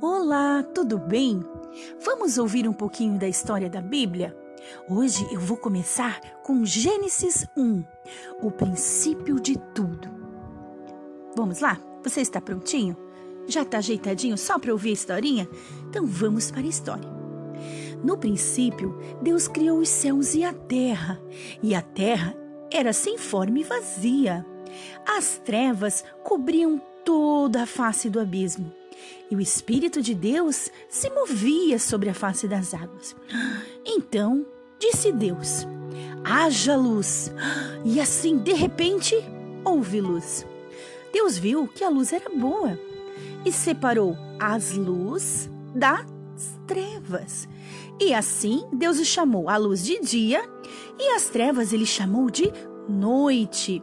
Olá, tudo bem? Vamos ouvir um pouquinho da história da Bíblia? Hoje eu vou começar com Gênesis 1, o princípio de tudo. Vamos lá? Você está prontinho? Já está ajeitadinho só para ouvir a historinha? Então vamos para a história. No princípio, Deus criou os céus e a terra, e a terra era sem forma e vazia. As trevas cobriam toda a face do abismo, e o Espírito de Deus se movia sobre a face das águas. Então disse Deus: haja luz. E assim, de repente, houve luz. Deus viu que a luz era boa e separou as luzes das trevas. E assim Deus chamou a luz de dia e as trevas ele chamou de noite.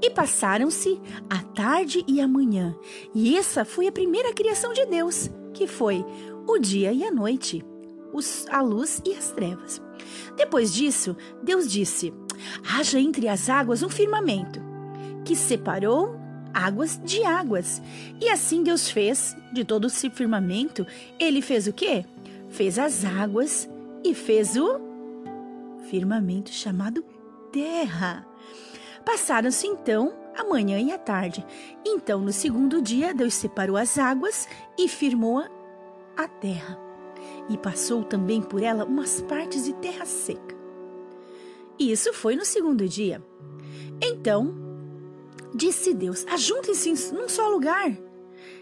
E passaram-se a tarde e a manhã. E essa foi a primeira criação de Deus, que foi o dia e a noite, os, a luz e as trevas. Depois disso, Deus disse: haja entre as águas um firmamento, que separou águas de águas. E assim Deus fez de todo esse firmamento, ele fez o quê? Fez as águas e fez o firmamento chamado terra. Passaram-se então a manhã e a tarde. Então, no segundo dia, Deus separou as águas e firmou a terra. E passou também por ela umas partes de terra seca. Isso foi no segundo dia. Então, disse Deus: Ajuntem-se num só lugar,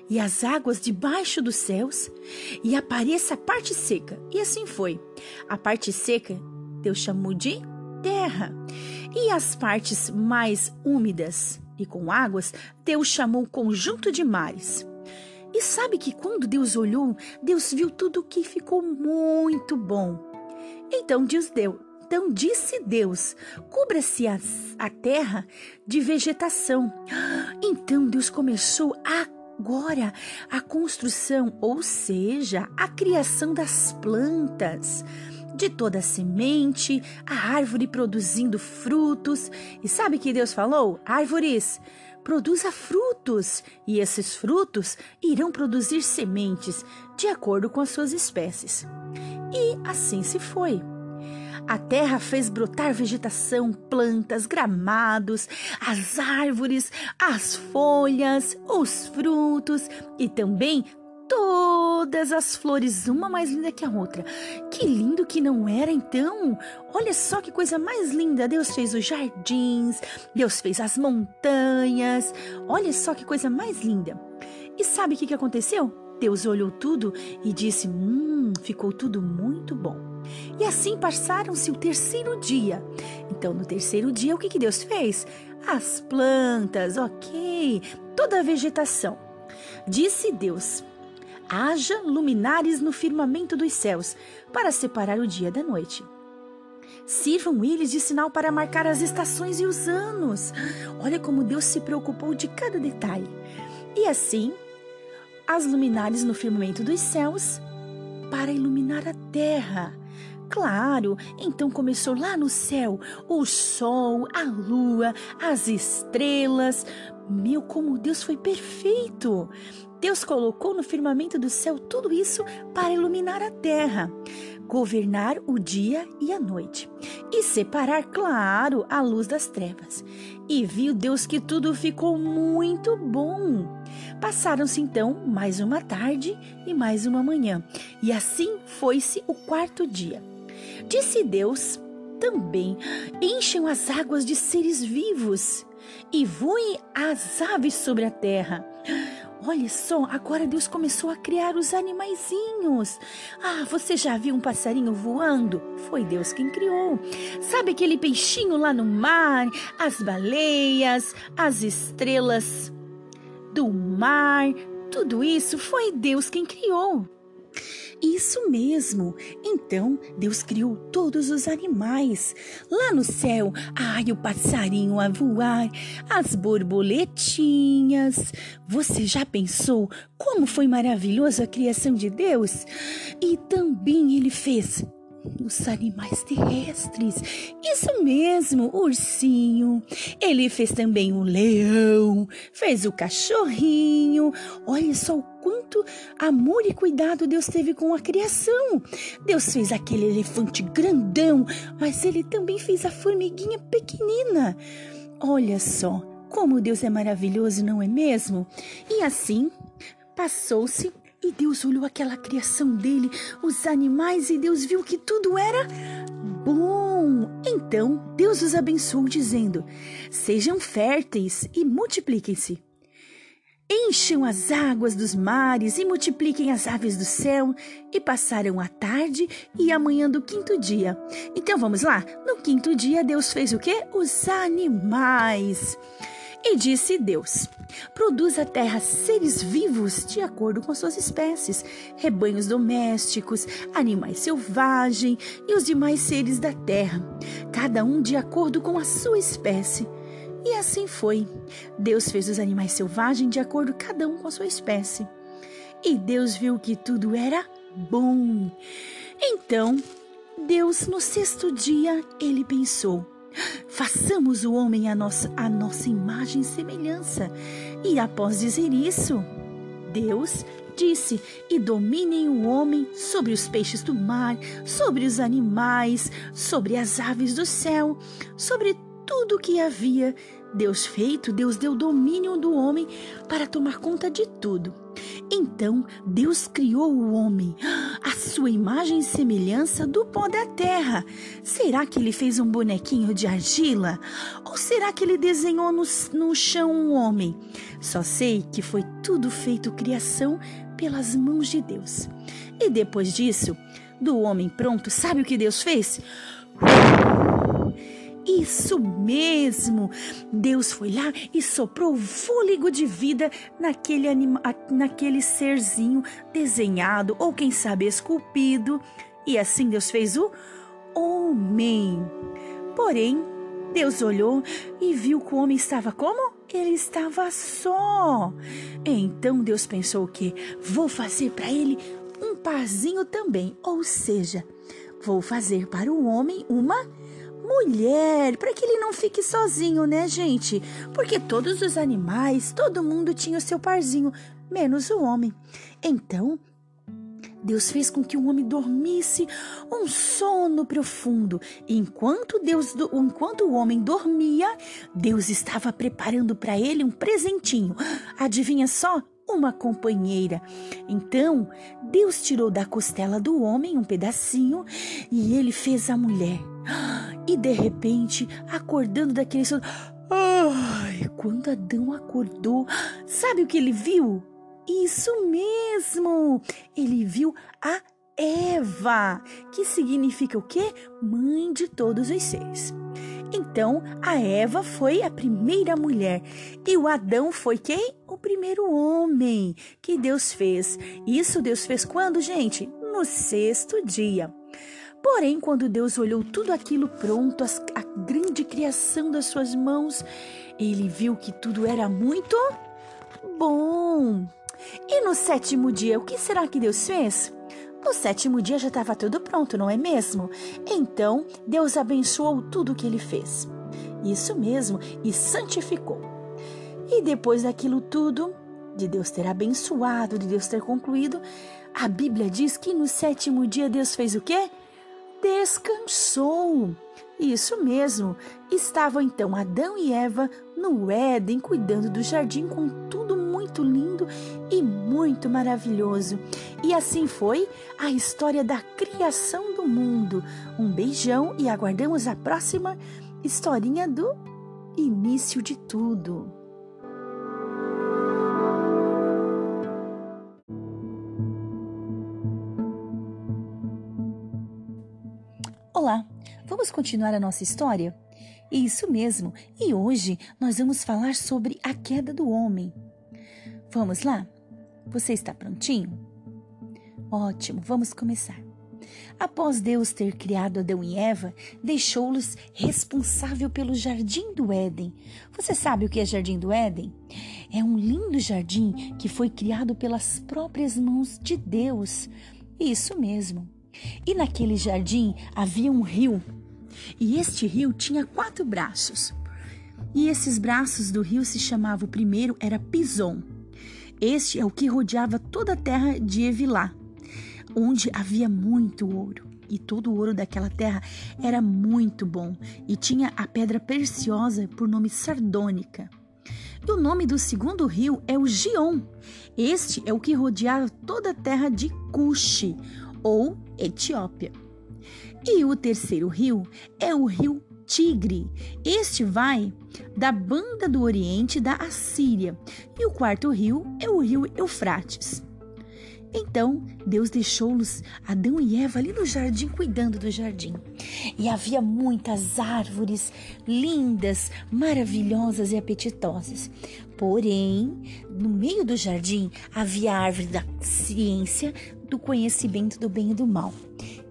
e as águas debaixo dos céus, e apareça a parte seca. E assim foi. A parte seca Deus chamou de terra, e as partes mais úmidas e com águas, Deus chamou conjunto de mares. E sabe que quando Deus olhou, Deus viu tudo que ficou muito bom. Então Deus deu, então disse Deus: cubra-se a, a terra de vegetação. Então Deus começou agora a construção, ou seja, a criação das plantas de toda a semente, a árvore produzindo frutos. E sabe que Deus falou? Árvores, produza frutos, e esses frutos irão produzir sementes de acordo com as suas espécies. E assim se foi. A terra fez brotar vegetação, plantas, gramados, as árvores, as folhas, os frutos e também todas as flores, uma mais linda que a outra. Que lindo que não era então! Olha só que coisa mais linda! Deus fez os jardins, Deus fez as montanhas. Olha só que coisa mais linda! E sabe o que, aconteceu? Deus olhou tudo e disse: Hum, ficou tudo muito bom. E assim passaram-se o terceiro dia. Então, no terceiro dia, o que, que Deus fez? As plantas, ok, toda a vegetação. Disse Deus: haja luminares no firmamento dos céus, para separar o dia da noite. Sirvam eles de sinal para marcar as estações e os anos. Olha como Deus se preocupou de cada detalhe. E assim, as luminares no firmamento dos céus para iluminar a terra. Claro, então começou lá no céu o sol, a lua, as estrelas. Meu, como Deus foi perfeito! Deus colocou no firmamento do céu tudo isso para iluminar a terra, governar o dia e a noite e separar, claro, a luz das trevas. E viu Deus que tudo ficou muito bom. Passaram-se então mais uma tarde e mais uma manhã, e assim foi-se o quarto dia. Disse Deus também: Encham as águas de seres vivos e voem as aves sobre a terra. Olha só, agora Deus começou a criar os animaizinhos. Ah, você já viu um passarinho voando? Foi Deus quem criou. Sabe aquele peixinho lá no mar, as baleias, as estrelas do mar? Tudo isso foi Deus quem criou. Isso mesmo. Então Deus criou todos os animais. Lá no céu, ai, o passarinho a voar, as borboletinhas. Você já pensou como foi maravilhoso a criação de Deus? E também ele fez os animais terrestres. Isso mesmo, ursinho. Ele fez também o leão, fez o cachorrinho. Olha só o quanto amor e cuidado Deus teve com a criação. Deus fez aquele elefante grandão, mas ele também fez a formiguinha pequenina. Olha só como Deus é maravilhoso, não é mesmo? E assim passou-se e Deus olhou aquela criação dele, os animais, e Deus viu que tudo era bom. Então Deus os abençoou, dizendo: Sejam férteis e multipliquem-se. Encham as águas dos mares e multipliquem as aves do céu. E passaram a tarde e a manhã do quinto dia. Então vamos lá? No quinto dia, Deus fez o quê? Os animais. E disse Deus: Produz a terra seres vivos de acordo com suas espécies, rebanhos domésticos, animais selvagens e os demais seres da terra, cada um de acordo com a sua espécie. E assim foi. Deus fez os animais selvagens de acordo cada um com a sua espécie. E Deus viu que tudo era bom. Então, Deus, no sexto dia, ele pensou: Façamos o homem a nossa, a nossa imagem e semelhança. E após dizer isso, Deus disse: E dominem o homem sobre os peixes do mar, sobre os animais, sobre as aves do céu, sobre tudo o que havia Deus feito, Deus deu domínio do homem para tomar conta de tudo. Então Deus criou o homem, a sua imagem e semelhança do pó da terra. Será que ele fez um bonequinho de argila? Ou será que ele desenhou no, no chão um homem? Só sei que foi tudo feito criação pelas mãos de Deus. E depois disso, do homem pronto, sabe o que Deus fez? Isso mesmo! Deus foi lá e soprou fôlego de vida naquele, anima, naquele serzinho desenhado ou, quem sabe, esculpido. E assim Deus fez o homem. Porém, Deus olhou e viu que o homem estava como? Ele estava só. Então Deus pensou que vou fazer para ele um parzinho também, ou seja, vou fazer para o homem uma mulher, para que ele não fique sozinho, né, gente? Porque todos os animais, todo mundo tinha o seu parzinho, menos o homem. Então, Deus fez com que o homem dormisse um sono profundo. Enquanto Deus, enquanto o homem dormia, Deus estava preparando para ele um presentinho. Adivinha só? Uma companheira. Então, Deus tirou da costela do homem um pedacinho e ele fez a mulher. E de repente, acordando daquele sono, ai, quando Adão acordou, sabe o que ele viu? Isso mesmo! Ele viu a Eva, que significa o quê? Mãe de todos os seres. Então, a Eva foi a primeira mulher e o Adão foi quem? O primeiro homem que Deus fez. Isso Deus fez quando, gente? No sexto dia. Porém, quando Deus olhou tudo aquilo pronto, a grande criação das suas mãos, ele viu que tudo era muito bom. E no sétimo dia, o que será que Deus fez? No sétimo dia já estava tudo pronto, não é mesmo? Então, Deus abençoou tudo o que ele fez. Isso mesmo, e santificou. E depois daquilo tudo, de Deus ter abençoado, de Deus ter concluído, a Bíblia diz que no sétimo dia Deus fez o quê? Descansou. Isso mesmo, estavam então Adão e Eva no Éden, cuidando do jardim com tudo muito lindo e muito maravilhoso. E assim foi a história da criação do mundo. Um beijão e aguardamos a próxima historinha do início de tudo. Olá, vamos continuar a nossa história? Isso mesmo, e hoje nós vamos falar sobre a queda do homem. Vamos lá? Você está prontinho? Ótimo, vamos começar. Após Deus ter criado Adão e Eva, deixou-los responsável pelo jardim do Éden. Você sabe o que é jardim do Éden? É um lindo jardim que foi criado pelas próprias mãos de Deus. Isso mesmo. E naquele jardim havia um rio. E este rio tinha quatro braços. E esses braços do rio se chamavam, o primeiro era Pison. Este é o que rodeava toda a terra de Evilá, onde havia muito ouro. E todo o ouro daquela terra era muito bom e tinha a pedra preciosa por nome sardônica. E o nome do segundo rio é o Gion. Este é o que rodeava toda a terra de Cuxi, ou Etiópia. E o terceiro rio é o rio Tigre. Este vai da banda do Oriente da Assíria. E o quarto rio é o rio Eufrates. Então Deus deixou-los, Adão e Eva, ali no jardim, cuidando do jardim. E havia muitas árvores lindas, maravilhosas e apetitosas. Porém, no meio do jardim havia a árvore da ciência, do conhecimento do bem e do mal,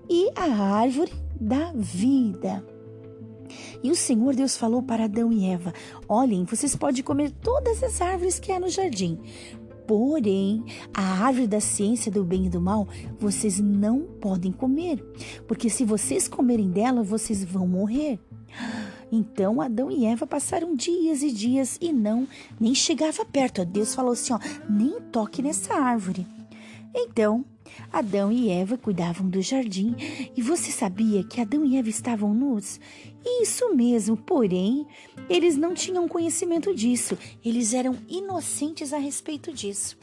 e a árvore da vida. E o Senhor Deus falou para Adão e Eva: Olhem, vocês podem comer todas as árvores que há no jardim, Porém, a árvore da ciência do bem e do mal vocês não podem comer, porque se vocês comerem dela, vocês vão morrer. Então Adão e Eva passaram dias e dias e não nem chegava perto. Deus falou assim: ó, nem toque nessa árvore. Então Adão e Eva cuidavam do jardim e você sabia que Adão e Eva estavam nus? Isso mesmo, porém, eles não tinham conhecimento disso, eles eram inocentes a respeito disso.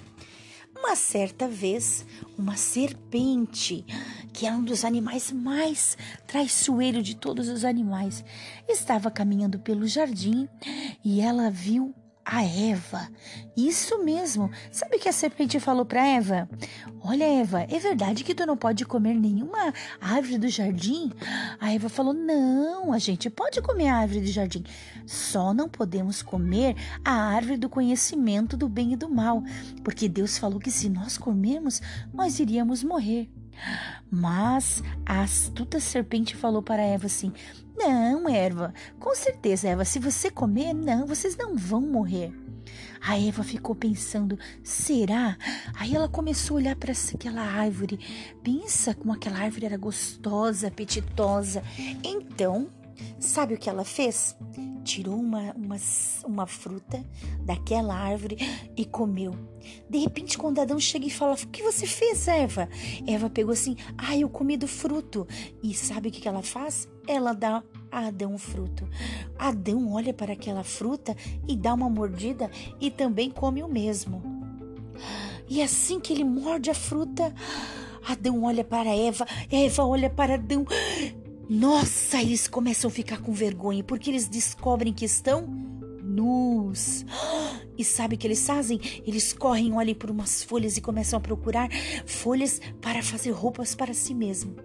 Uma certa vez, uma serpente, que é um dos animais mais traiçoeiros de todos os animais, estava caminhando pelo jardim e ela viu a Eva. Isso mesmo. Sabe o que a serpente falou para Eva? Olha, Eva, é verdade que tu não pode comer nenhuma árvore do jardim? A Eva falou: Não, a gente pode comer a árvore do jardim. Só não podemos comer a árvore do conhecimento do bem e do mal, porque Deus falou que se nós comermos, nós iríamos morrer. Mas a astuta serpente falou para Eva assim: Não, Eva, com certeza, Eva, se você comer, não, vocês não vão morrer. A Eva ficou pensando: será? Aí ela começou a olhar para aquela árvore. Pensa como aquela árvore era gostosa, apetitosa. Então, sabe o que ela fez? tirou uma, uma, uma fruta daquela árvore e comeu. De repente, quando Adão chega e fala: O que você fez, Eva? Eva pegou assim: Ah, eu comi do fruto. E sabe o que ela faz? Ela dá a Adão o fruto. Adão olha para aquela fruta e dá uma mordida e também come o mesmo. E assim que ele morde a fruta, Adão olha para Eva, Eva olha para Adão. Nossa, eles começam a ficar com vergonha porque eles descobrem que estão nus. E sabe o que eles fazem? Eles correm, olham por umas folhas e começam a procurar folhas para fazer roupas para si mesmo.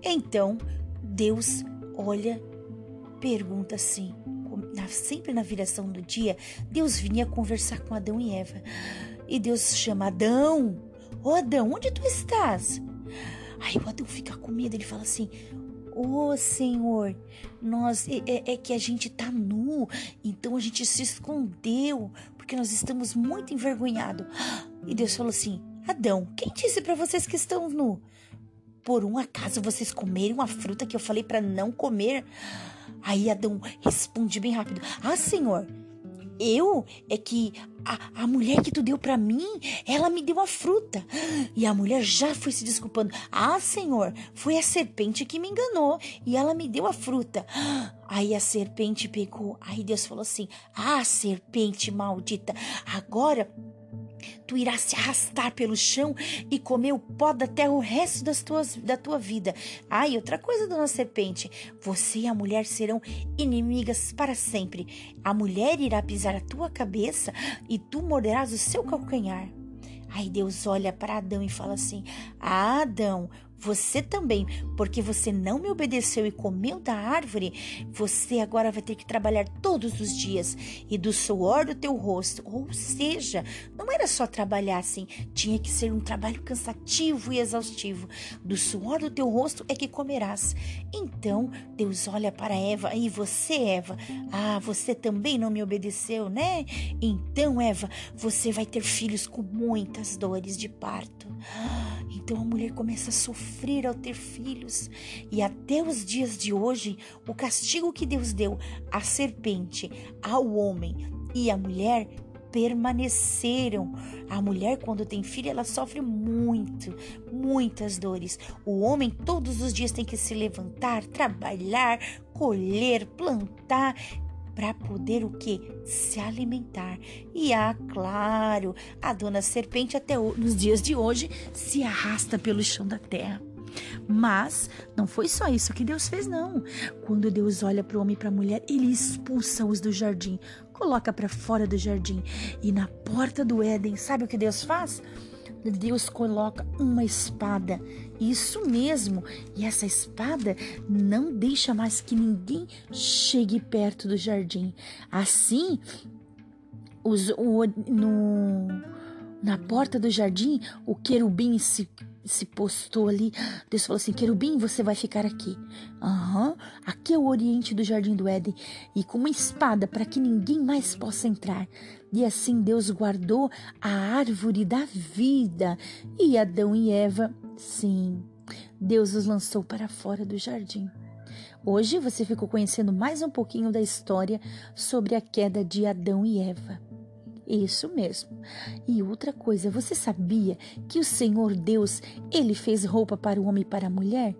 Então, Deus olha, pergunta assim, sempre na viração do dia, Deus vinha conversar com Adão e Eva. E Deus chama Adão. Ô oh, Adão, onde tu estás? Aí o Adão fica com medo, ele fala assim: Ô oh, Senhor, nós é, é, é, que a gente tá nu, então a gente se escondeu, porque nós estamos muito envergonhados. E Deus falou assim: Adão, quem disse para vocês que estão nu? Por um acaso vocês comerem uma fruta que eu falei para não comer? Aí Adão responde bem rápido: Ah, Senhor, eu é que a, a mulher que tu deu para mim, ela me deu a fruta. E a mulher já foi se desculpando. Ah, Senhor, foi a serpente que me enganou e ela me deu a fruta. Aí a serpente pegou. Aí Deus falou assim: Ah, serpente maldita, agora tu irás se arrastar pelo chão e comer o pó da terra o resto das tuas, da tua vida. Ah, e outra coisa, dona serpente, você e a mulher serão inimigas para sempre. A mulher irá pisar a tua cabeça e tu morderás o seu calcanhar. Aí Deus olha para Adão e fala assim: ah, Adão, você também, porque você não me obedeceu e comeu da árvore, você agora vai ter que trabalhar todos os dias e do suor do teu rosto. Ou seja, não era só trabalhar assim, tinha que ser um trabalho cansativo e exaustivo. Do suor do teu rosto é que comerás. Então, Deus olha para Eva e você, Eva, ah, você também não me obedeceu, né? Então, Eva, você vai ter filhos com muitas dores de parto. Então a mulher começa a sofrer sofrer ao ter filhos. E até os dias de hoje, o castigo que Deus deu à serpente, ao homem e à mulher permaneceram. A mulher, quando tem filho, ela sofre muito, muitas dores. O homem, todos os dias, tem que se levantar, trabalhar, colher, plantar, para poder o que? Se alimentar. E ah, claro, a dona serpente até nos dias de hoje se arrasta pelo chão da terra. Mas não foi só isso que Deus fez, não. Quando Deus olha para o homem e para a mulher, ele expulsa-os do jardim, coloca para fora do jardim. E na porta do Éden, sabe o que Deus faz? Deus coloca uma espada. Isso mesmo. E essa espada não deixa mais que ninguém chegue perto do jardim. Assim, os, o, no, na porta do jardim, o querubim se se postou ali. Deus falou assim: Querubim, você vai ficar aqui. Uhum. aqui é o oriente do jardim do Éden. E com uma espada para que ninguém mais possa entrar. E assim Deus guardou a árvore da vida. E Adão e Eva, sim, Deus os lançou para fora do jardim. Hoje você ficou conhecendo mais um pouquinho da história sobre a queda de Adão e Eva. Isso mesmo. E outra coisa, você sabia que o Senhor Deus, ele fez roupa para o homem e para a mulher?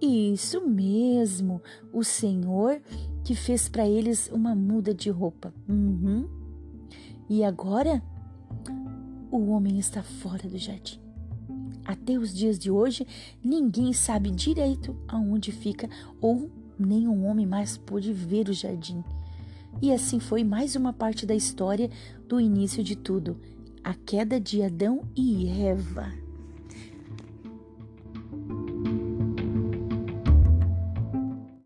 Isso mesmo, o Senhor que fez para eles uma muda de roupa. Uhum. E agora o homem está fora do jardim. Até os dias de hoje, ninguém sabe direito aonde fica ou nenhum homem mais pôde ver o jardim. E assim foi mais uma parte da história do início de tudo, a queda de Adão e Eva.